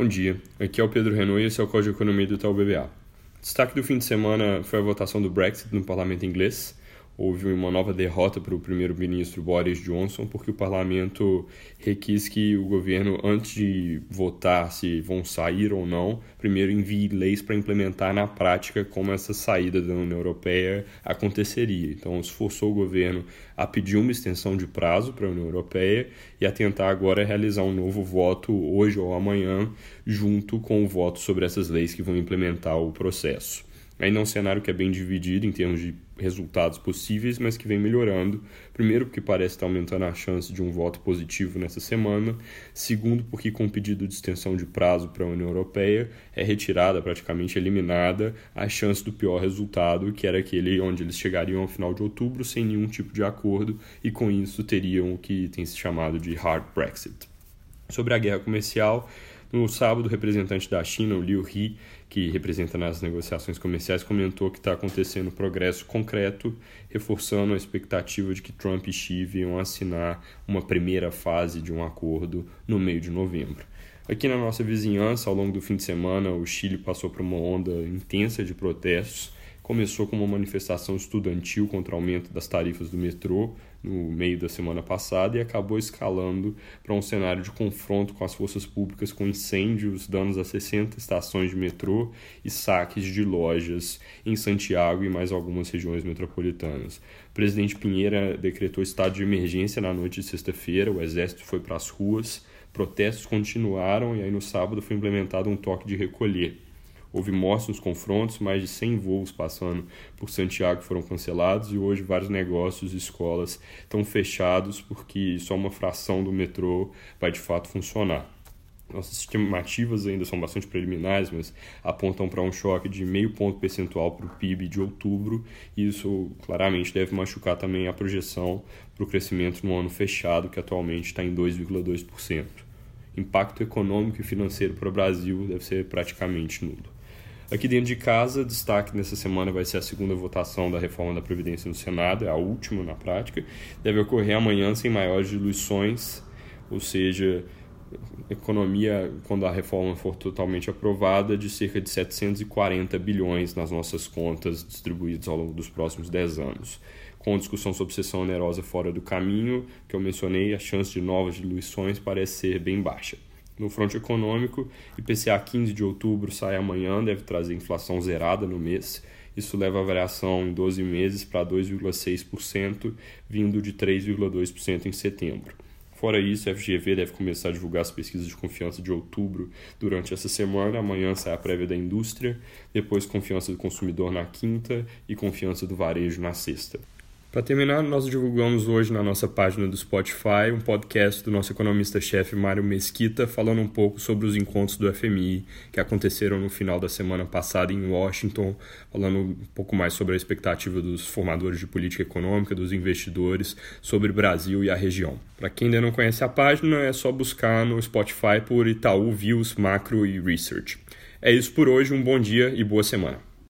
Bom dia, aqui é o Pedro Renault e esse é o Código Economia do Itaú BBA. Destaque do fim de semana foi a votação do Brexit no parlamento inglês houve uma nova derrota para o primeiro-ministro Boris Johnson, porque o parlamento requis que o governo, antes de votar se vão sair ou não, primeiro envie leis para implementar na prática como essa saída da União Europeia aconteceria. Então, esforçou o governo a pedir uma extensão de prazo para a União Europeia e a tentar agora realizar um novo voto hoje ou amanhã, junto com o voto sobre essas leis que vão implementar o processo. Ainda é um cenário que é bem dividido em termos de resultados possíveis, mas que vem melhorando. Primeiro, porque parece estar aumentando a chance de um voto positivo nessa semana. Segundo, porque com o pedido de extensão de prazo para a União Europeia é retirada, praticamente eliminada, a chance do pior resultado, que era aquele onde eles chegariam ao final de outubro sem nenhum tipo de acordo e com isso teriam o que tem se chamado de hard Brexit. Sobre a guerra comercial, no sábado, o representante da China, o Liu He, que representa nas negociações comerciais, comentou que está acontecendo progresso concreto, reforçando a expectativa de que Trump e Xi venham assinar uma primeira fase de um acordo no meio de novembro. Aqui na nossa vizinhança, ao longo do fim de semana, o Chile passou por uma onda intensa de protestos começou com uma manifestação estudantil contra o aumento das tarifas do metrô no meio da semana passada e acabou escalando para um cenário de confronto com as forças públicas com incêndios, danos a 60 estações de metrô e saques de lojas em Santiago e mais algumas regiões metropolitanas. O presidente Pinheira decretou estado de emergência na noite de sexta-feira, o exército foi para as ruas, protestos continuaram e aí no sábado foi implementado um toque de recolher. Houve mortes nos confrontos, mais de 100 voos passando por Santiago foram cancelados e hoje vários negócios e escolas estão fechados porque só uma fração do metrô vai de fato funcionar. Nossas estimativas ainda são bastante preliminares, mas apontam para um choque de meio ponto percentual para o PIB de outubro, e isso claramente deve machucar também a projeção para o crescimento no ano fechado, que atualmente está em 2,2%. Impacto econômico e financeiro para o Brasil deve ser praticamente nulo. Aqui dentro de casa, destaque nessa semana vai ser a segunda votação da reforma da Previdência no Senado, é a última na prática. Deve ocorrer amanhã sem maiores diluições, ou seja, economia, quando a reforma for totalmente aprovada, de cerca de 740 bilhões nas nossas contas distribuídas ao longo dos próximos 10 anos. Com a discussão sobre sessão onerosa fora do caminho, que eu mencionei, a chance de novas diluições parece ser bem baixa. No fronte econômico, IPCA 15 de outubro sai amanhã, deve trazer inflação zerada no mês. Isso leva a variação em 12 meses para 2,6%, vindo de 3,2% em setembro. Fora isso, a FGV deve começar a divulgar as pesquisas de confiança de outubro durante essa semana. Amanhã sai a prévia da indústria, depois confiança do consumidor na quinta e confiança do varejo na sexta. Para terminar, nós divulgamos hoje na nossa página do Spotify um podcast do nosso economista-chefe Mário Mesquita falando um pouco sobre os encontros do FMI que aconteceram no final da semana passada em Washington, falando um pouco mais sobre a expectativa dos formadores de política econômica, dos investidores, sobre o Brasil e a região. Para quem ainda não conhece a página, é só buscar no Spotify por Itaú Views Macro e Research. É isso por hoje, um bom dia e boa semana.